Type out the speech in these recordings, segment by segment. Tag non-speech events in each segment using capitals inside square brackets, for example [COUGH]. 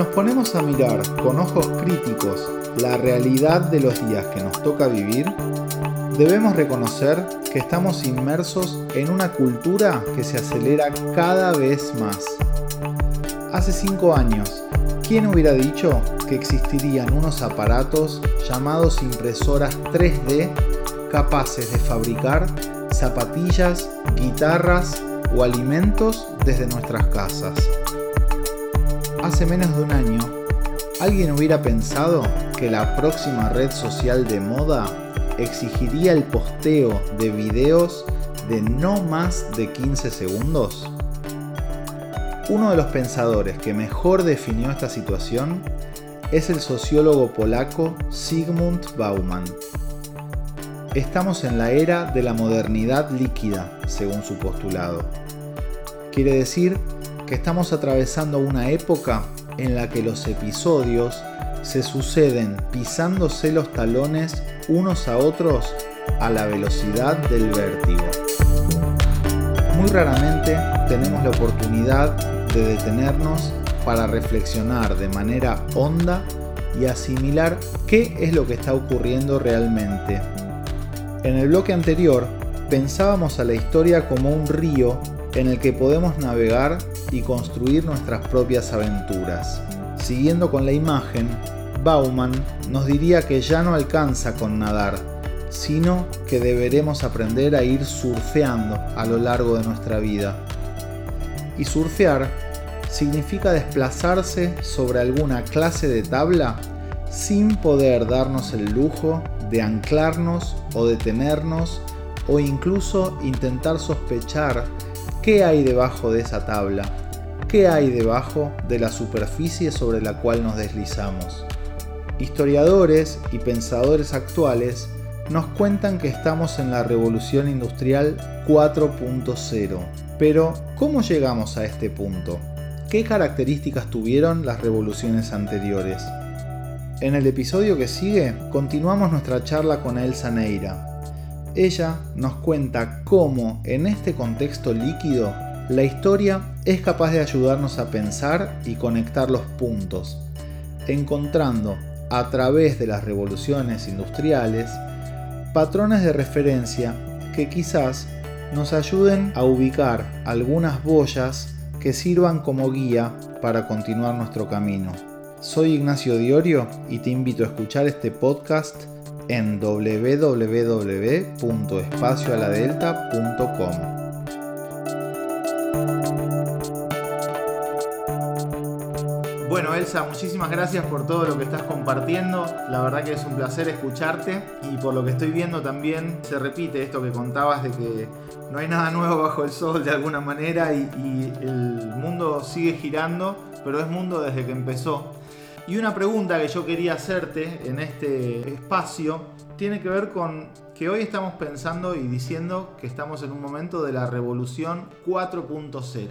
Nos ponemos a mirar con ojos críticos la realidad de los días que nos toca vivir, debemos reconocer que estamos inmersos en una cultura que se acelera cada vez más. Hace cinco años, ¿quién hubiera dicho que existirían unos aparatos llamados impresoras 3D capaces de fabricar zapatillas, guitarras o alimentos desde nuestras casas? Hace menos de un año, ¿alguien hubiera pensado que la próxima red social de moda exigiría el posteo de videos de no más de 15 segundos? Uno de los pensadores que mejor definió esta situación es el sociólogo polaco Zygmunt Bauman. Estamos en la era de la modernidad líquida, según su postulado. Quiere decir que estamos atravesando una época en la que los episodios se suceden pisándose los talones unos a otros a la velocidad del vértigo. Muy raramente tenemos la oportunidad de detenernos para reflexionar de manera honda y asimilar qué es lo que está ocurriendo realmente. En el bloque anterior pensábamos a la historia como un río en el que podemos navegar y construir nuestras propias aventuras. Siguiendo con la imagen, Bauman nos diría que ya no alcanza con nadar, sino que deberemos aprender a ir surfeando a lo largo de nuestra vida. Y surfear significa desplazarse sobre alguna clase de tabla sin poder darnos el lujo de anclarnos o detenernos o incluso intentar sospechar qué hay debajo de esa tabla, qué hay debajo de la superficie sobre la cual nos deslizamos. Historiadores y pensadores actuales nos cuentan que estamos en la revolución industrial 4.0. Pero, ¿cómo llegamos a este punto? ¿Qué características tuvieron las revoluciones anteriores? En el episodio que sigue, continuamos nuestra charla con Elsa Neira. Ella nos cuenta cómo, en este contexto líquido, la historia es capaz de ayudarnos a pensar y conectar los puntos, encontrando a través de las revoluciones industriales patrones de referencia que quizás nos ayuden a ubicar algunas boyas que sirvan como guía para continuar nuestro camino. Soy Ignacio Diorio y te invito a escuchar este podcast en www.espacioaladelta.com. Bueno, Elsa, muchísimas gracias por todo lo que estás compartiendo. La verdad que es un placer escucharte y por lo que estoy viendo también se repite esto que contabas de que no hay nada nuevo bajo el sol de alguna manera y, el mundo sigue girando, pero es mundo desde que empezó. Y una pregunta que yo quería hacerte en este espacio tiene que ver con que hoy estamos pensando y diciendo que estamos en un momento de la revolución 4.0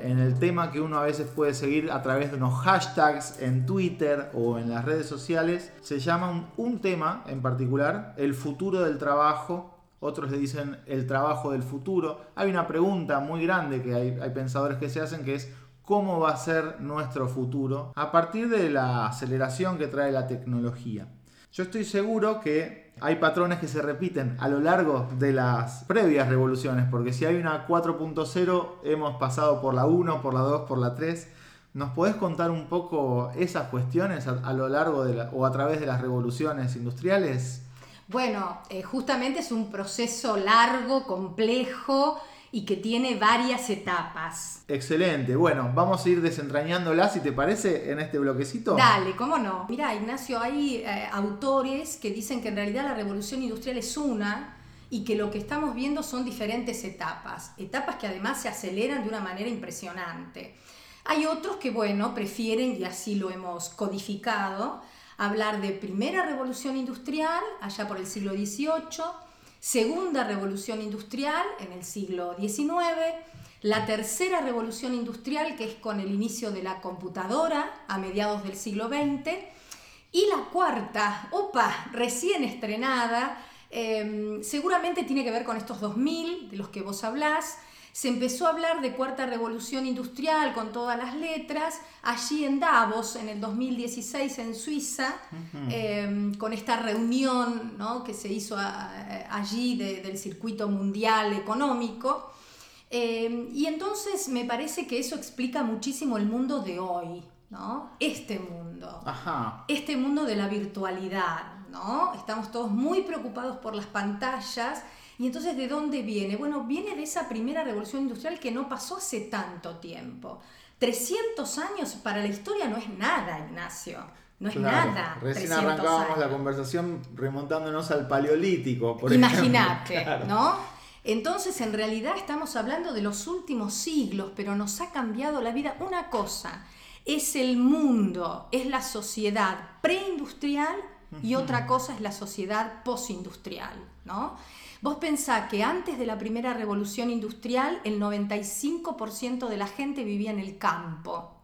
en el tema que uno a veces puede seguir a través de unos hashtags en Twitter o en las redes sociales, se llama un, tema en particular, el futuro del trabajo. Otros le dicen el trabajo del futuro. Hay una pregunta muy grande que hay, pensadores que se hacen que es cómo va a ser nuestro futuro a partir de la aceleración que trae la tecnología. Yo estoy seguro que hay patrones que se repiten a lo largo de las previas revoluciones, porque si hay una 4.0 hemos pasado por la 1, por la 2, por la 3. ¿Nos podés contar un poco esas cuestiones a, lo largo de o a través de las revoluciones industriales? Bueno, eh, justamente es un proceso largo, complejo, y que tiene varias etapas. Excelente. Bueno, vamos a ir desentrañándolas, si te parece, en este bloquecito. Dale, ¿cómo no? Mira, Ignacio, hay eh, autores que dicen que en realidad la revolución industrial es una y que lo que estamos viendo son diferentes etapas, etapas que además se aceleran de una manera impresionante. Hay otros que, bueno, prefieren, y así lo hemos codificado, hablar de primera revolución industrial, allá por el siglo XVIII, segunda revolución industrial en el siglo XIX, la tercera revolución industrial que es con el inicio de la computadora a mediados del siglo XX y la cuarta, opa, recién estrenada, em, seguramente tiene que ver con estos 2000 de los que vos hablás, se empezó a hablar de cuarta revolución industrial con todas las letras, allí en Davos, en el 2016 en Suiza, em, con esta reunión que se hizo allí del circuito mundial económico. Em, y entonces me parece que eso explica muchísimo el mundo de hoy, ¿no? Este mundo. Este mundo de la virtualidad, ¿no? Estamos todos muy preocupados por las pantallas y entonces, ¿de dónde viene? Bueno, viene de esa primera revolución industrial que no pasó hace tanto tiempo. 300 años para la historia no es nada, Ignacio. No es nada. Recién arrancábamos la conversación remontándonos al paleolítico, por Imagínate, [LAUGHS] ¿no? Entonces, en realidad estamos hablando de los últimos siglos, pero nos ha cambiado la vida. Una cosa es el mundo, es la sociedad preindustrial y otra cosa es la sociedad postindustrial, ¿no? Vos pensás que antes de la primera revolución industrial el 95% de la gente vivía en el campo.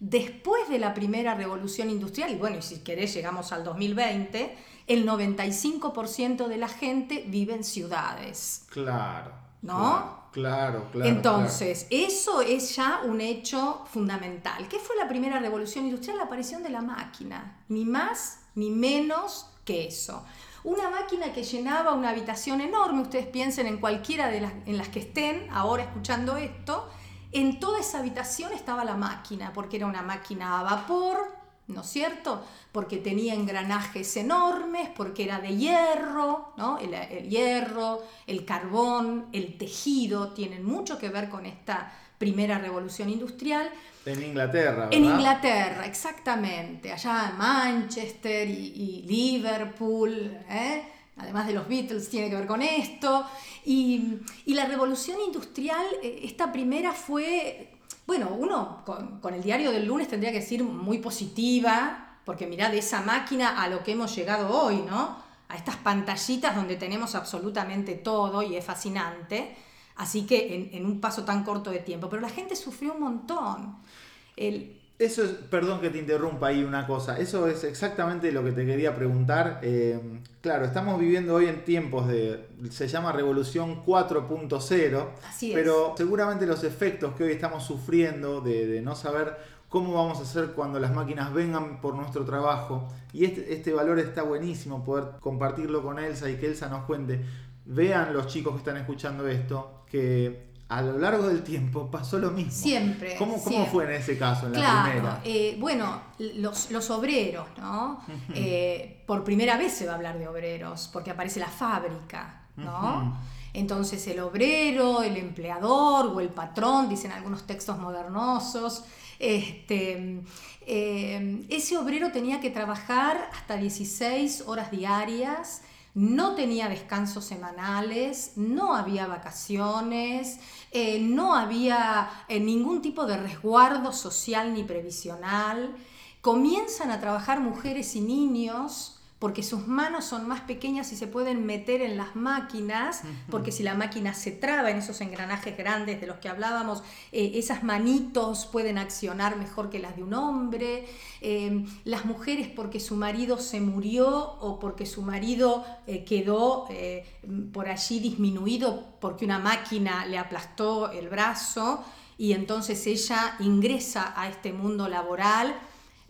Después de la primera revolución industrial, y bueno, y si querés llegamos al 2020, el 95% de la gente vive en ciudades. Claro. ¿No? Claro, claro. Entonces, eso es ya un hecho fundamental. ¿Qué fue la primera revolución industrial? La aparición de la máquina. Ni más ni menos que eso. Una máquina que llenaba una habitación enorme, ustedes piensen en cualquiera de las en las que estén ahora escuchando esto, en toda esa habitación estaba la máquina, porque era una máquina a vapor, ¿no es cierto? Porque tenía engranajes enormes, porque era de hierro, ¿no? El, el, hierro, el carbón, el tejido, tienen mucho que ver con esta primera revolución industrial. En Inglaterra, ¿verdad? En Inglaterra, exactamente. Allá en Manchester y, Liverpool, ¿eh? además de los Beatles, tiene que ver con esto. Y, la revolución industrial, eh, esta primera fue, bueno, uno con, con, el diario del lunes tendría que decir muy positiva, porque mirá de esa máquina a lo que hemos llegado hoy, ¿no? A estas pantallitas donde tenemos absolutamente todo y es fascinante. Así que en, un paso tan corto de tiempo. Pero la gente sufrió un montón. Eso es, perdón que te interrumpa ahí una cosa, eso es exactamente lo que te quería preguntar. Eh, claro, estamos viviendo hoy en tiempos de, se llama Revolución 4.0, pero seguramente los efectos que hoy estamos sufriendo de, no saber cómo vamos a hacer cuando las máquinas vengan por nuestro trabajo, y este, este valor está buenísimo poder compartirlo con Elsa y que Elsa nos cuente. Vean los chicos que están escuchando esto, que a lo largo del tiempo pasó lo mismo. Siempre. ¿Cómo, fue en ese caso, en la primera? Eh, bueno, los, obreros, ¿no? Eh, por primera vez se va a hablar de obreros, porque aparece la fábrica, ¿no? Entonces el obrero, el empleador o el patrón, dicen algunos textos modernosos, este, eh, ese obrero tenía que trabajar hasta 16 horas diarias no tenía descansos semanales, no había vacaciones, eh, no había eh, ningún tipo de resguardo social ni previsional. Comienzan a trabajar mujeres y niños porque sus manos son más pequeñas y se pueden meter en las máquinas, porque si la máquina se traba en esos engranajes grandes de los que hablábamos, eh, esas manitos pueden accionar mejor que las de un hombre. Eh, las mujeres porque su marido se murió o porque su marido eh, quedó por allí disminuido porque una máquina le aplastó el brazo y entonces ella ingresa a este mundo laboral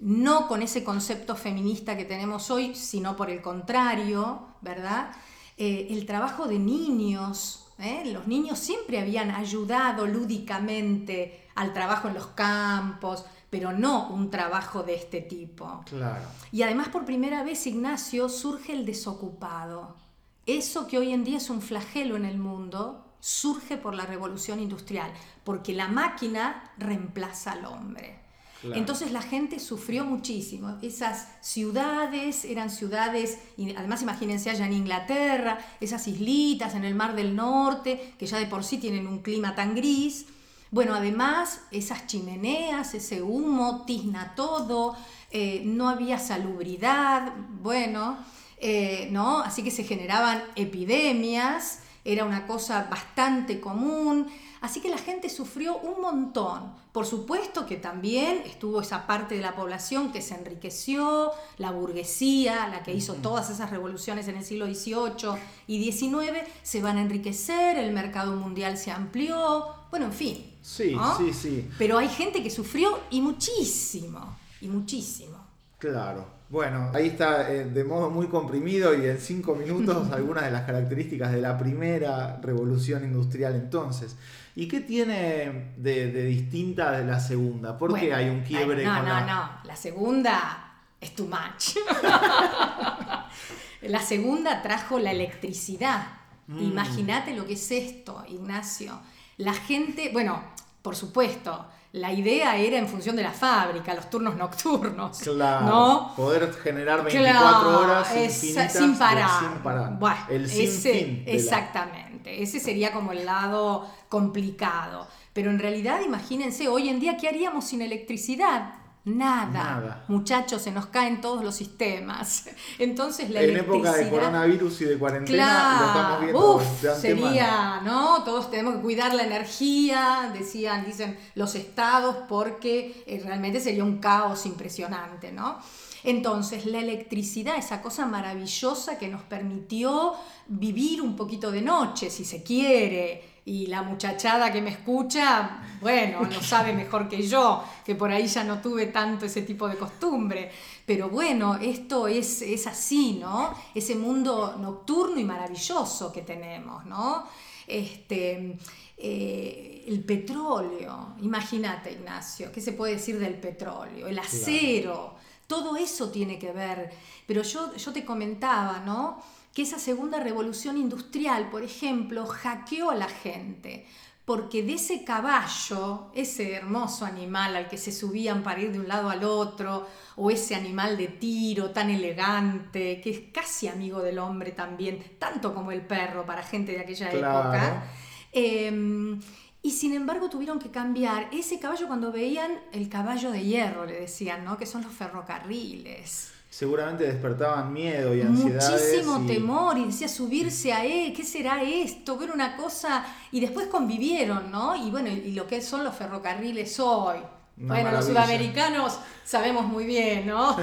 no con ese concepto feminista que tenemos hoy, sino por el contrario, ¿verdad? Eh, el trabajo de niños, ¿eh? los niños siempre habían ayudado lúdicamente al trabajo en los campos, pero no un trabajo de este tipo. Claro. Y además por primera vez, Ignacio, surge el desocupado. Eso que hoy en día es un flagelo en el mundo, surge por la revolución industrial, porque la máquina reemplaza al hombre. Entonces la gente sufrió muchísimo. Esas ciudades eran ciudades, y además imagínense allá en Inglaterra, esas islitas en el Mar del Norte, que ya de por sí tienen un clima tan gris. Bueno, además esas chimeneas, ese humo, tizna todo, eh, no había salubridad, bueno, eh, ¿no? Así que se generaban epidemias era una cosa bastante común, así que la gente sufrió un montón. Por supuesto que también estuvo esa parte de la población que se enriqueció, la burguesía, la que hizo todas esas revoluciones en el siglo XVIII y XIX, se van a enriquecer, el mercado mundial se amplió, bueno, en fin. Sí, sí, sí. Pero hay gente que sufrió y muchísimo, y muchísimo. Claro. Bueno, ahí está eh, de modo muy comprimido y en cinco minutos [LAUGHS] algunas de las características de la primera revolución industrial entonces. ¿Y qué tiene de, distinta de la segunda? ¿Por qué hay un quiebre? no, no, no. La segunda es too much. [LAUGHS] la segunda trajo la electricidad. Mm. Imagínate lo que es esto, Ignacio. La gente, bueno, por supuesto, la idea era en función de la fábrica, los turnos nocturnos. Claro. ¿no? Poder generar 24 horas sin parar. Bueno, el sin Exactamente. Ese sería como el lado complicado. Pero en realidad, imagínense, hoy en día, ¿qué haríamos sin electricidad? Nada. Muchachos, se nos caen todos los sistemas. [LAUGHS] Entonces la En época de coronavirus y de cuarentena lo estamos viendo uf, sería, ¿no? Todos tenemos que cuidar la energía, decían, dicen los estados, porque eh, realmente sería un caos impresionante, ¿no? Entonces, la electricidad, esa cosa maravillosa que nos permitió vivir un poquito de noche, si se quiere, y la muchachada que me escucha, bueno, lo sabe mejor que yo, que por ahí ya no tuve tanto ese tipo de costumbre. Pero bueno, esto es, es así, ¿no? Ese mundo nocturno y maravilloso que tenemos, ¿no? Este, eh, el petróleo, imagínate Ignacio, ¿qué se puede decir del petróleo? El acero, todo eso tiene que ver. Pero yo, yo te comentaba, ¿no? Que esa segunda revolución industrial, por ejemplo, hackeó a la gente, porque de ese caballo, ese hermoso animal al que se subían para ir de un lado al otro, o ese animal de tiro tan elegante, que es casi amigo del hombre también, tanto como el perro para gente de aquella época, em, y sin embargo tuvieron que cambiar ese caballo cuando veían el caballo de hierro, le decían, ¿no? Que son los ferrocarriles seguramente despertaban miedo y ansiedad. Muchísimo temor y decía subirse a él, ¿qué será esto? Ver una cosa y después convivieron, ¿no? Y bueno, y lo que son los ferrocarriles hoy. bueno, los sudamericanos sabemos muy bien, ¿no?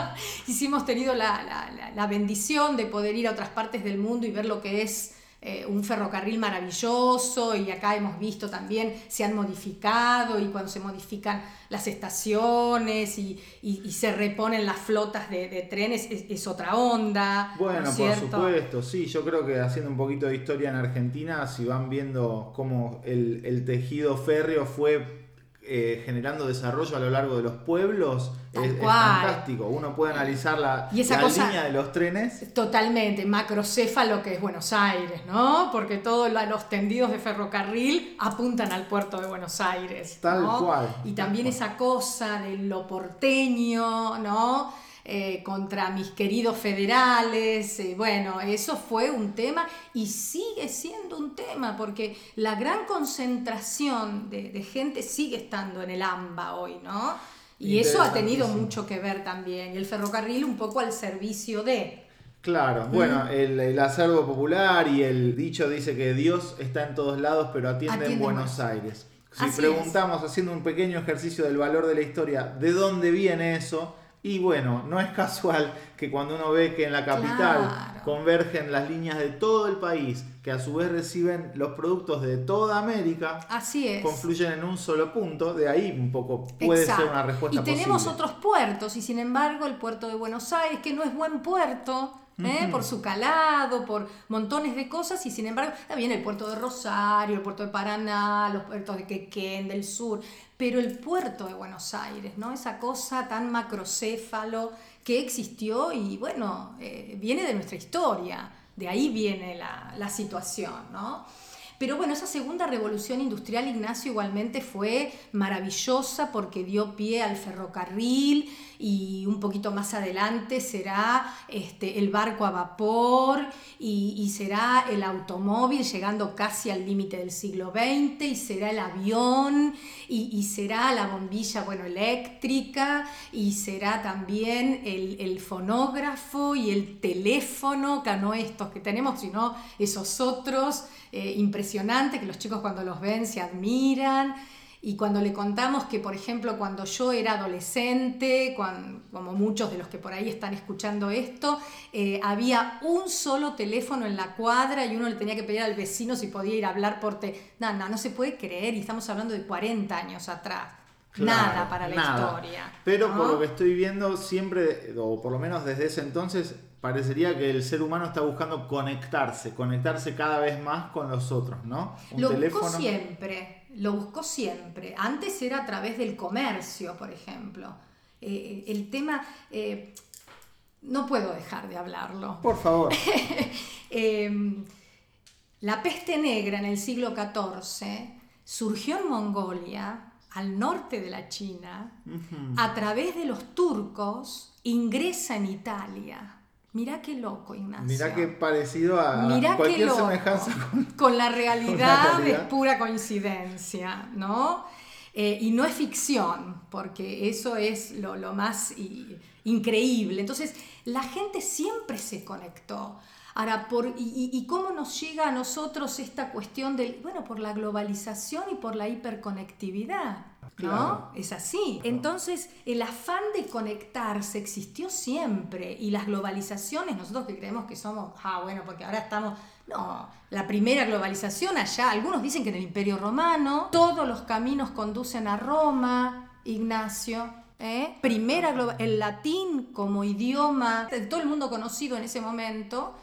[LAUGHS] Hicimos tenido la bendición de poder ir a otras partes del mundo y ver lo que es eh, un ferrocarril maravilloso y acá hemos visto también se han modificado y cuando se modifican las estaciones y, se reponen las flotas de, trenes es, otra onda. Bueno, por supuesto, sí, yo creo que haciendo un poquito de historia en Argentina, si van viendo cómo el, el tejido férreo fue eh, generando desarrollo a lo largo de los pueblos es, fantástico. Uno puede analizar la, línea de los trenes. Totalmente, macrocéfalo que es Buenos Aires, ¿no? Porque todos los tendidos de ferrocarril apuntan al puerto de Buenos Aires. Tal cual. Y también esa cosa de lo porteño, ¿no? Eh, contra mis queridos federales. Eh, bueno, eso fue un tema y sigue siendo un tema porque la gran concentración de, gente sigue estando en el AMBA hoy, ¿no? Y eso ha tenido mucho que ver también. Y el ferrocarril un poco al servicio de... Claro, bueno, el, acervo popular y el dicho dice que Dios está en todos lados, pero atiende, en Buenos Aires. Si preguntamos, haciendo un pequeño ejercicio del valor de la historia, ¿de dónde viene eso? Y bueno, no es casual que cuando uno ve que en la capital convergen las líneas de todo el país, que a su vez reciben los productos de toda América, Así confluyen en un solo punto, de ahí un poco puede ser una respuesta. Y tenemos otros puertos, y sin embargo el puerto de Buenos Aires, que no es buen puerto, ¿eh? por su calado, por montones de cosas, y sin embargo, también el puerto de Rosario, el puerto de Paraná, los puertos de Quequén, del sur, pero el puerto de Buenos Aires, ¿no? Esa cosa tan macrocéfalo que existió y bueno, eh, viene de nuestra historia, de ahí viene la, situación, ¿no? Pero bueno, esa segunda revolución industrial, Ignacio, igualmente fue maravillosa porque dio pie al ferrocarril y un poquito más adelante será este, el barco a vapor y, será el automóvil llegando casi al límite del siglo XX y será el avión y, será la bombilla bueno, eléctrica y será también el, fonógrafo y el teléfono, que no estos que tenemos, sino esos otros eh, impresionantes que los chicos cuando los ven se admiran. Y cuando le contamos que, por ejemplo, cuando yo era adolescente, como muchos de los que por ahí están escuchando esto, eh, había un solo teléfono en la cuadra y uno le tenía que pedir al vecino si podía ir a hablar por te... No, no, no se puede creer y estamos hablando de 40 años atrás. Nada para la historia. Pero por lo que estoy viendo, siempre, o por lo menos desde ese entonces, parecería que el ser humano está buscando conectarse, conectarse cada vez más con los otros, ¿no? lo buscó siempre, lo buscó siempre. Antes era a través del comercio, por ejemplo. Eh, el tema, eh, no puedo dejar de hablarlo. Por favor. [LAUGHS] Em, la peste negra en el siglo XIV surgió en Mongolia, al norte de la China, a través de los turcos, ingresa en Italia Mirá qué loco, Ignacio. Mirá qué parecido a cualquier semejanza [LAUGHS] con, la realidad, es pura coincidencia, ¿no? Eh, y no es ficción, porque eso es lo, más increíble. Entonces, la gente siempre se conectó. Ahora, por, y, cómo nos llega a nosotros esta cuestión del, bueno, por la globalización y por la hiperconectividad, ¿no? Es así. Entonces, el afán de conectarse existió siempre y las globalizaciones, nosotros que creemos que somos, ah, bueno, porque ahora estamos, no, la primera globalización allá, algunos dicen que en el Imperio Romano, todos los caminos conducen a Roma, Ignacio, ¿eh? primera el latín como idioma de todo el mundo conocido en ese momento,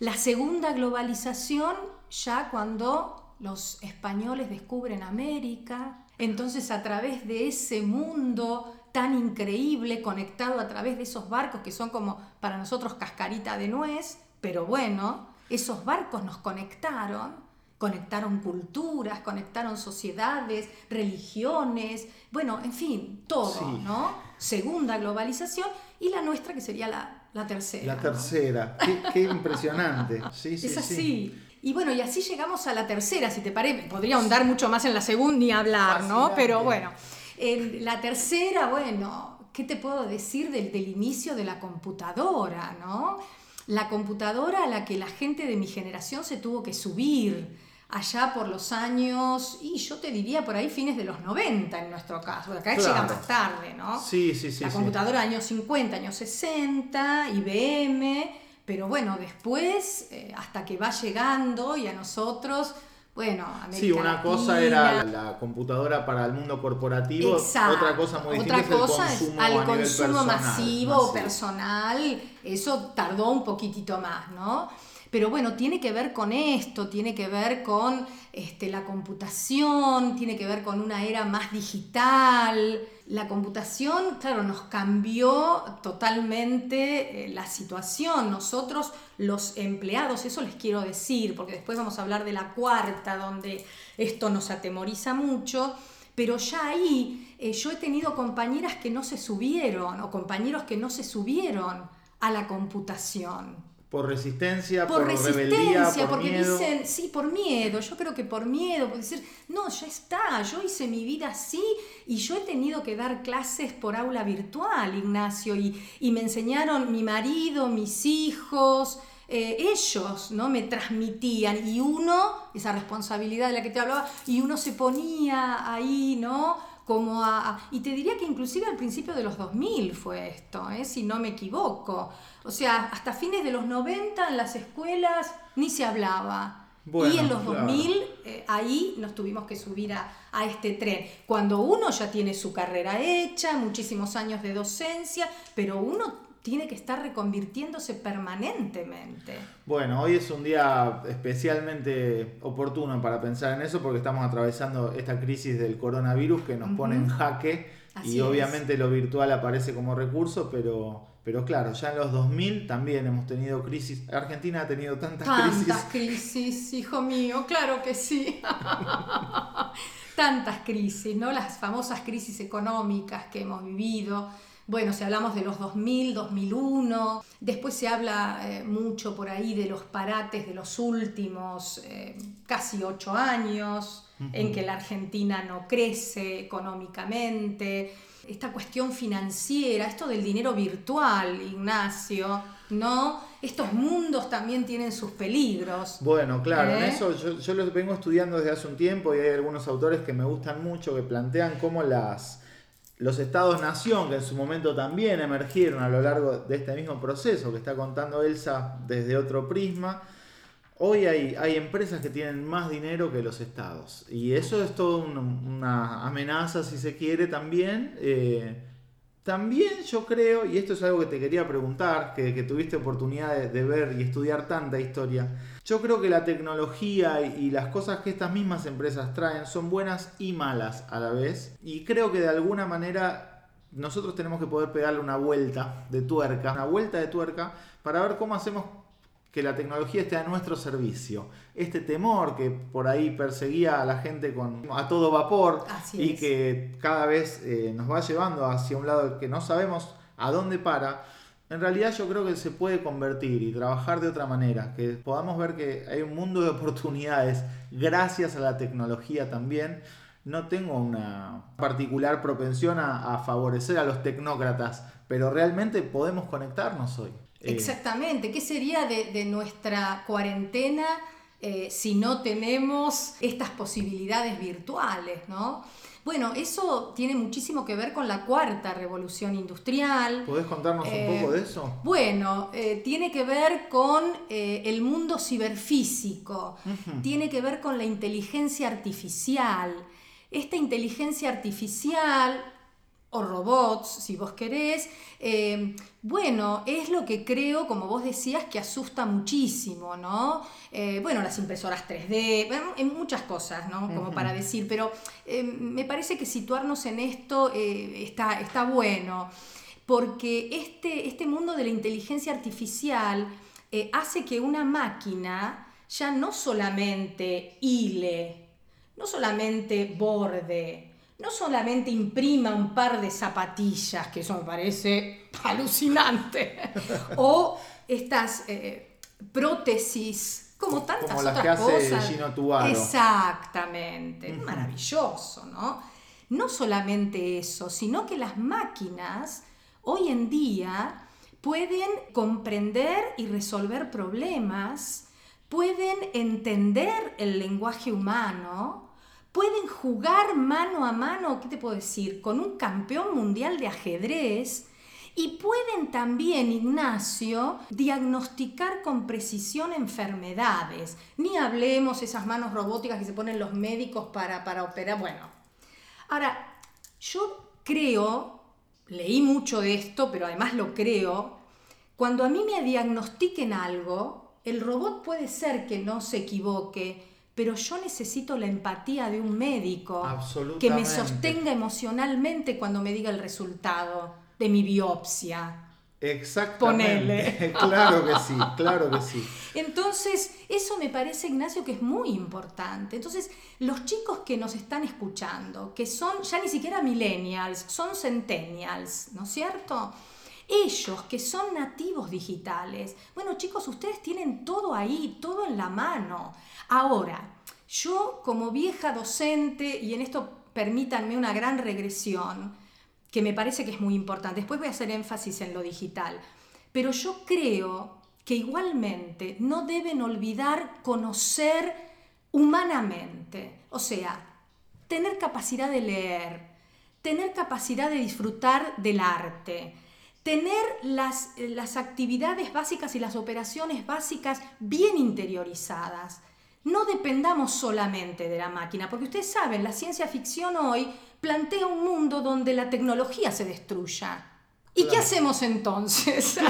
la segunda globalización, ya cuando los españoles descubren América, entonces a través de ese mundo tan increíble, conectado a través de esos barcos que son como para nosotros cascarita de nuez, pero bueno, esos barcos nos conectaron, conectaron culturas, conectaron sociedades, religiones, bueno, en fin, todo, ¿no? Segunda globalización y la nuestra que sería la la tercera. La tercera. Qué, impresionante. es así. Y bueno, y así llegamos a la tercera, si te parece. Podría ahondar mucho más en la segunda ni hablar, ¿no? Pero bueno, en la tercera, bueno, ¿qué te puedo decir del, del inicio de la computadora, ¿no? La computadora a la que la gente de mi generación se tuvo que subir allá por los años, y yo te diría por ahí fines de los 90 en nuestro caso, acá llega más tarde, ¿no? Sí, sí, sí. La computadora años 50, años 60, IBM, pero bueno, después, eh, hasta que va llegando y a nosotros... Bueno, América Sí, una cosa era la computadora para el mundo corporativo, otra cosa muy otra cosa es al consumo masivo, personal, eso tardó un poquitito más, ¿no? Pero bueno, tiene que ver con esto, tiene que ver con este, la computación, tiene que ver con una era más digital. La computación, claro, nos cambió totalmente eh, la situación. Nosotros, los empleados, eso les quiero decir, porque después vamos a hablar de la cuarta, donde esto nos atemoriza mucho. Pero ya ahí eh, yo he tenido compañeras que no se subieron o compañeros que no se subieron a la computación por resistencia, por, resistencia, por porque dicen, sí, por miedo, yo creo que por miedo, por decir, no, ya está, yo hice mi vida así y yo he tenido que dar clases por aula virtual, Ignacio, y, me enseñaron mi marido, mis hijos, eh, ellos, ¿no? Me transmitían y uno, esa responsabilidad de la que te hablaba, y uno se ponía ahí, ¿no? como a, y te diría que inclusive al principio de los 2000 fue esto, ¿eh? si no me equivoco. O sea, hasta fines de los 90 en las escuelas ni se hablaba. y en los 2000 eh, ahí nos tuvimos que subir a, a, este tren. Cuando uno ya tiene su carrera hecha, muchísimos años de docencia, pero uno tiene que estar reconvirtiéndose permanentemente. Bueno, hoy es un día especialmente oportuno para pensar en eso porque estamos atravesando esta crisis del coronavirus que nos pone en jaque y obviamente lo virtual aparece como recurso, pero, pero claro, ya en los 2000 también hemos tenido crisis. Argentina ha tenido tantas, crisis. Tantas crisis, hijo mío, claro que sí. [LAUGHS] tantas crisis, ¿no? Las famosas crisis económicas que hemos vivido bueno, si hablamos de los 2000, 2001, después se habla eh, mucho por ahí de los parates de los últimos eh, casi ocho años, en que la Argentina no crece económicamente, esta cuestión financiera, esto del dinero virtual, Ignacio, ¿no? Estos mundos también tienen sus peligros. Bueno, claro, en ¿Eh? eso yo, yo lo vengo estudiando desde hace un tiempo y hay algunos autores que me gustan mucho que plantean cómo las los estados-nación, que en su momento también emergieron a lo largo de este mismo proceso que está contando Elsa desde otro prisma, hoy hay, empresas que tienen más dinero que los estados. Y eso es toda una amenaza, si se quiere, también. Eh, también yo creo, y esto es algo que te quería preguntar, que, tuviste oportunidad de, ver y estudiar tanta historia, yo creo que la tecnología y, las cosas que estas mismas empresas traen son buenas y malas a la vez, y creo que de alguna manera nosotros tenemos que poder pegarle una vuelta de tuerca, una vuelta de tuerca, para ver cómo hacemos que la tecnología esté a nuestro servicio. Este temor que por ahí perseguía a la gente con, a todo vapor y que cada vez eh, nos va llevando hacia un lado que no sabemos a dónde para, en realidad yo creo que se puede convertir y trabajar de otra manera, que podamos ver que hay un mundo de oportunidades gracias a la tecnología también. No tengo una particular propensión a, a favorecer a los tecnócratas, pero realmente podemos conectarnos hoy. Eh, Exactamente, ¿qué sería de, nuestra cuarentena eh, si no tenemos estas posibilidades virtuales, ¿no? Bueno, eso tiene muchísimo que ver con la cuarta revolución industrial. ¿Podés contarnos un eh, poco de eso? Bueno, tiene que ver con el mundo ciberfísico, tiene que ver con la inteligencia artificial. Esta inteligencia artificial o robots, si vos querés. Eh, bueno, es lo que creo, como vos decías, que asusta muchísimo, ¿no? Eh, bueno, las impresoras 3D, en muchas cosas, ¿no? Como para decir, pero eh, me parece que situarnos en esto está, está bueno, porque este, este mundo de la inteligencia artificial hace que una máquina ya no solamente hile, no solamente borde, no solamente imprima un par de zapatillas, que eso me parece alucinante, [LAUGHS] o estas eh, prótesis, como tantas como las que hace Gino Tuaro. Exactamente, maravilloso, ¿no? No solamente eso, sino que las máquinas hoy en día pueden comprender y resolver problemas, pueden entender el lenguaje humano, pueden jugar mano a mano, ¿qué te puedo decir?, con un campeón mundial de ajedrez y pueden también, Ignacio, diagnosticar con precisión enfermedades. Ni hablemos esas manos robóticas que se ponen los médicos para, para operar. Bueno, ahora, yo creo, leí mucho de esto, pero además lo creo, cuando a mí me diagnostiquen algo, el robot puede ser que no se equivoque, pero yo necesito la empatía de un médico que me sostenga emocionalmente cuando me diga el resultado de mi biopsia. Exactamente. [LAUGHS] claro que sí, claro que sí. Entonces, eso me parece, Ignacio, que es muy importante. Entonces, los chicos que nos están escuchando, que son ya ni siquiera millennials, son centennials, ¿no es cierto? Ellos que son nativos digitales, bueno chicos, ustedes tienen todo ahí, todo en la mano. Ahora, yo como vieja docente, y en esto permítanme una gran regresión, que me parece que es muy importante, después voy a hacer énfasis en lo digital, pero yo creo que igualmente no deben olvidar conocer humanamente, o sea, tener capacidad de leer, tener capacidad de disfrutar del arte, tener las, las actividades básicas y las operaciones básicas bien interiorizadas no dependamos solamente de la máquina, porque ustedes saben, la ciencia ficción hoy plantea un mundo donde la tecnología se destruya. ¿Y qué hacemos entonces? [LAUGHS]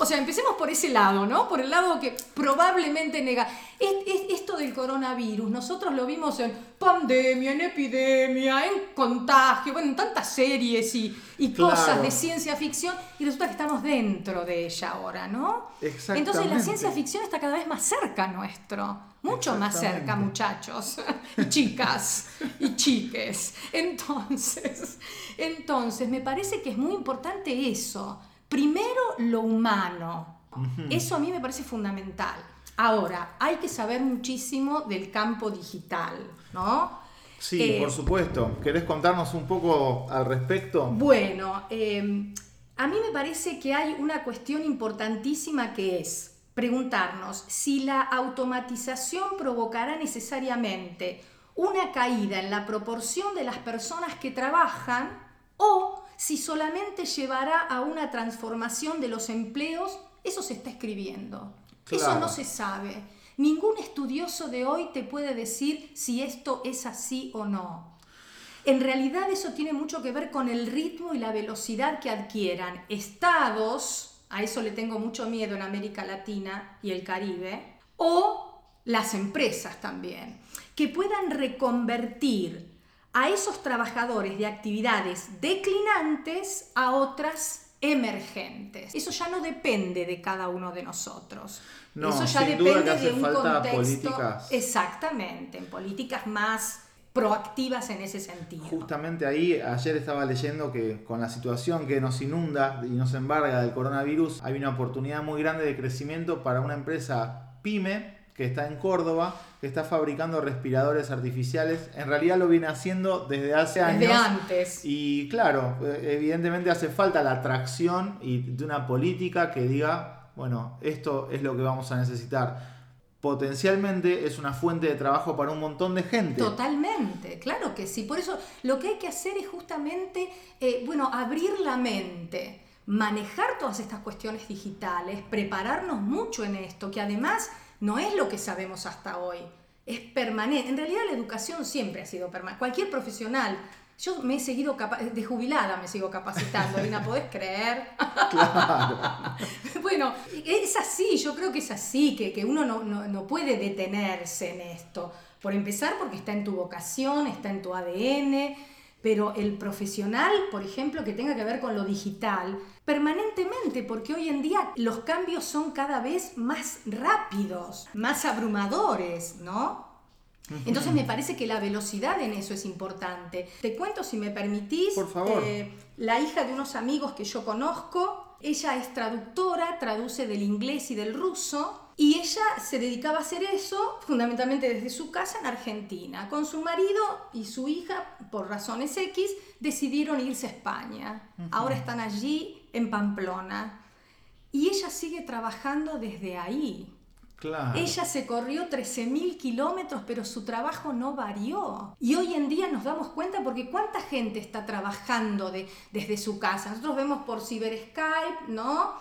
O sea, empecemos por ese lado, ¿no? Por el lado que probablemente nega. esto del coronavirus, nosotros lo vimos en pandemia, en epidemia, en contagio, bueno, en tantas series y, cosas de ciencia ficción, y resulta que estamos dentro de ella ahora, ¿no? Entonces la ciencia ficción está cada vez más cerca nuestro, mucho más cerca, muchachos, y chicas, y chiques. Entonces, entonces, me parece que es muy importante eso Primero, lo humano. Eso a mí me parece fundamental. Ahora, hay que saber muchísimo del campo digital, ¿no? Sí, eh, por supuesto. ¿Querés contarnos un poco al respecto? Bueno, eh, a mí me parece que hay una cuestión importantísima que es preguntarnos si la automatización provocará necesariamente una caída en la proporción de las personas que trabajan o si solamente llevará a una transformación de los empleos, eso se está escribiendo. Eso no se sabe. Ningún estudioso de hoy te puede decir si esto es así o no. En realidad eso tiene mucho que ver con el ritmo y la velocidad que adquieran estados, a eso le tengo mucho miedo en América Latina y el Caribe, o las empresas también, que puedan reconvertir a esos trabajadores de actividades declinantes a otras emergentes. Eso ya no depende de cada uno de nosotros. Eso ya depende de un contexto. Políticas. Exactamente, en políticas más proactivas en ese sentido. Justamente ahí, ayer estaba leyendo que con la situación que nos inunda y nos embarga del coronavirus, hay una oportunidad muy grande de crecimiento para una empresa pyme que está en Córdoba, que está fabricando respiradores artificiales. En realidad lo viene haciendo desde hace años. Desde antes. Y claro, evidentemente hace falta la atracción y de una política que diga, bueno, esto es lo que vamos a necesitar. Potencialmente es una fuente de trabajo para un montón de gente. Totalmente, claro que sí. Por eso lo que hay que hacer es justamente, eh, bueno, abrir la mente, manejar todas estas cuestiones digitales, prepararnos mucho en esto, que además no es lo que sabemos hasta hoy, es permanente. En realidad la educación siempre ha sido permanente. Cualquier profesional, yo me he seguido, de jubilada me sigo capacitando, Lina, ¿podés creer? [LAUGHS] Claro. [LAUGHS] bueno, es así, yo creo que es así, que, que uno no, no puede detenerse en esto. Por empezar, porque está en tu vocación, está en tu ADN, pero el profesional, por ejemplo, que tenga que ver con lo digital, permanentemente, porque hoy en día los cambios son cada vez más rápidos, más abrumadores, ¿no? Entonces me parece que la velocidad en eso es importante. Te cuento, si me permitís, Por favor. Eh, la hija de unos amigos que yo conozco, ella es traductora, traduce del inglés y del ruso, y ella se dedicaba a hacer eso fundamentalmente desde su casa en Argentina. Con su marido y su hija, por razones X, decidieron irse a España. Ahora están allí en Pamplona. Y ella sigue trabajando desde ahí. Claro. Ella se corrió 13.000 kilómetros, pero su trabajo no varió. Y hoy en día nos damos cuenta porque cuánta gente está trabajando de, desde su casa. Nosotros vemos por Ciber Skype, ¿no?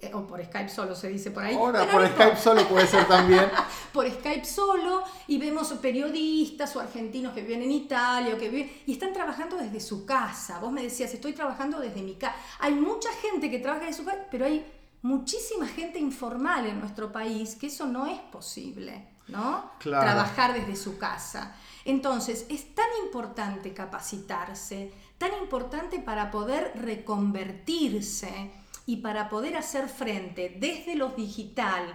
Eh, o por Skype solo se dice por ahí. Ahora por Skype solo puede ser también. [LAUGHS] por Skype solo y vemos periodistas o argentinos que viven en Italia o que viven y están trabajando desde su casa. Vos me decías, estoy trabajando desde mi casa. Hay mucha gente que trabaja desde su casa, pero hay muchísima gente informal en nuestro país que eso no es posible, ¿no? Trabajar desde su casa. Entonces, es tan importante capacitarse, tan importante para poder reconvertirse y para poder hacer frente desde lo digital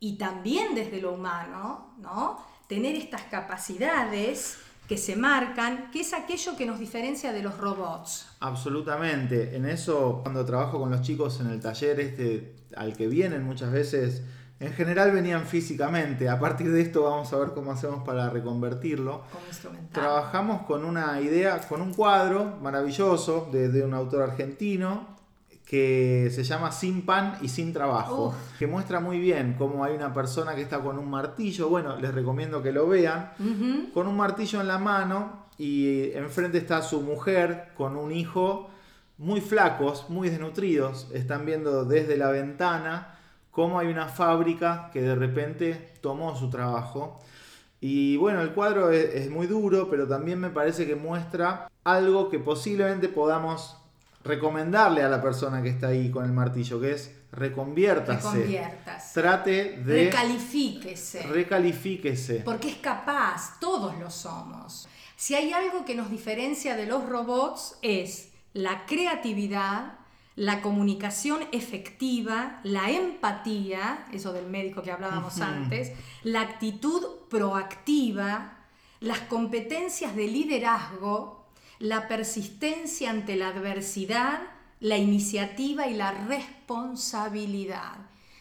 y también desde lo humano, ¿no? tener estas capacidades que se marcan, que es aquello que nos diferencia de los robots. Absolutamente. En eso, cuando trabajo con los chicos en el taller este al que vienen muchas veces, en general venían físicamente. A partir de esto vamos a ver cómo hacemos para reconvertirlo. Trabajamos con una idea, con un cuadro maravilloso de, de un autor argentino que se llama Sin pan y sin trabajo, que muestra muy bien cómo hay una persona que está con un martillo, bueno, les recomiendo que lo vean, con un martillo en la mano y enfrente está su mujer con un hijo muy flacos, muy desnutridos, están viendo desde la ventana cómo hay una fábrica que de repente tomó su trabajo. Y bueno, el cuadro es, es muy duro, pero también me parece que muestra algo que posiblemente podamos recomendarle a la persona que está ahí con el martillo, que es reconviértase. Reconviértase. Trate de... Recalifíquese. Recalifíquese. Porque es capaz, todos lo somos. Si hay algo que nos diferencia de los robots es la creatividad, la comunicación efectiva, la empatía, eso del médico que hablábamos antes, la actitud proactiva, las competencias de liderazgo, la persistencia ante la adversidad, la iniciativa y la responsabilidad.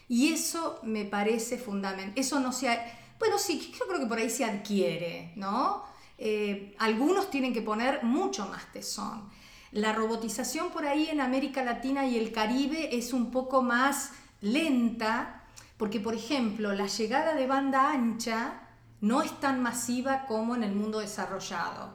Y eso me parece fundamental. Eso no se... Bueno, sí, yo creo que por ahí se adquiere, ¿no? Eh, algunos tienen que poner mucho más tesón. La robotización por ahí en América Latina y el Caribe es un poco más lenta, porque por ejemplo la llegada de banda ancha no es tan masiva como en el mundo desarrollado.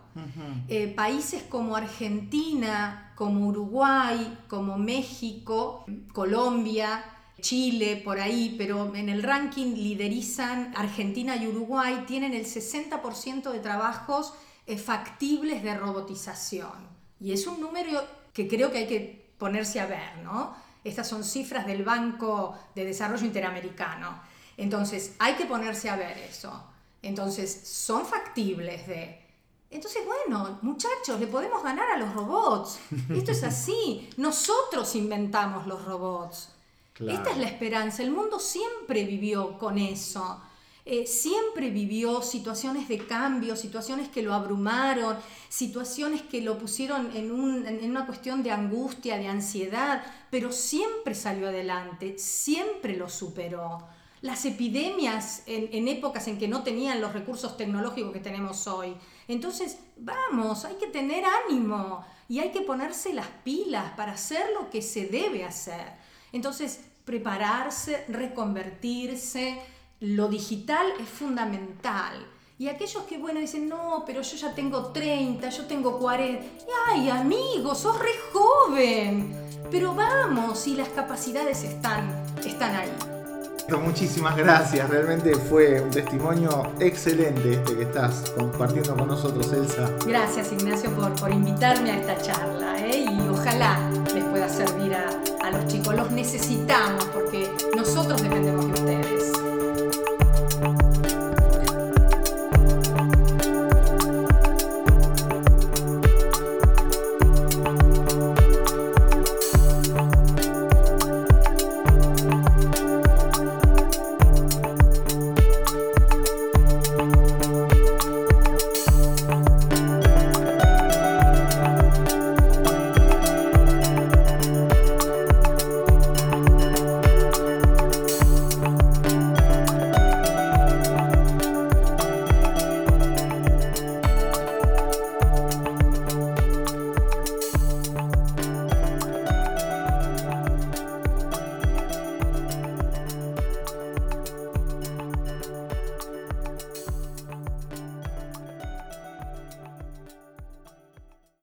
Eh, países como Argentina, como Uruguay, como México, Colombia, Chile, por ahí, pero en el ranking liderizan Argentina y Uruguay, tienen el 60% de trabajos eh, factibles de robotización. Y es un número que creo que hay que ponerse a ver, ¿no? Estas son cifras del Banco de Desarrollo Interamericano. Entonces, hay que ponerse a ver eso. Entonces, son factibles de... Entonces, bueno, muchachos, le podemos ganar a los robots. Esto es así. [LAUGHS] Nosotros inventamos los robots. Esta es la esperanza. El mundo siempre vivió con eso. Eh, siempre vivió situaciones de cambio, situaciones que lo abrumaron, situaciones que lo pusieron en, una cuestión de angustia, de ansiedad, pero siempre salió adelante, siempre lo superó. Las epidemias en, épocas en que no tenían los recursos tecnológicos que tenemos hoy. Entonces, vamos, hay que tener ánimo y hay que ponerse las pilas para hacer lo que se debe hacer. Entonces, prepararse, reconvertirse, lo digital es fundamental. Y aquellos que, bueno, dicen, no, pero yo ya tengo 30, yo tengo 40. Ay, amigo, sos re joven. Pero vamos, y las capacidades están, están ahí. Muchísimas gracias, realmente fue un testimonio excelente este que estás compartiendo con nosotros, Elsa. Gracias, Ignacio, por, por invitarme a esta charla ¿eh? y ojalá les pueda servir a, a los chicos. Los necesitamos porque nosotros dependemos de ustedes.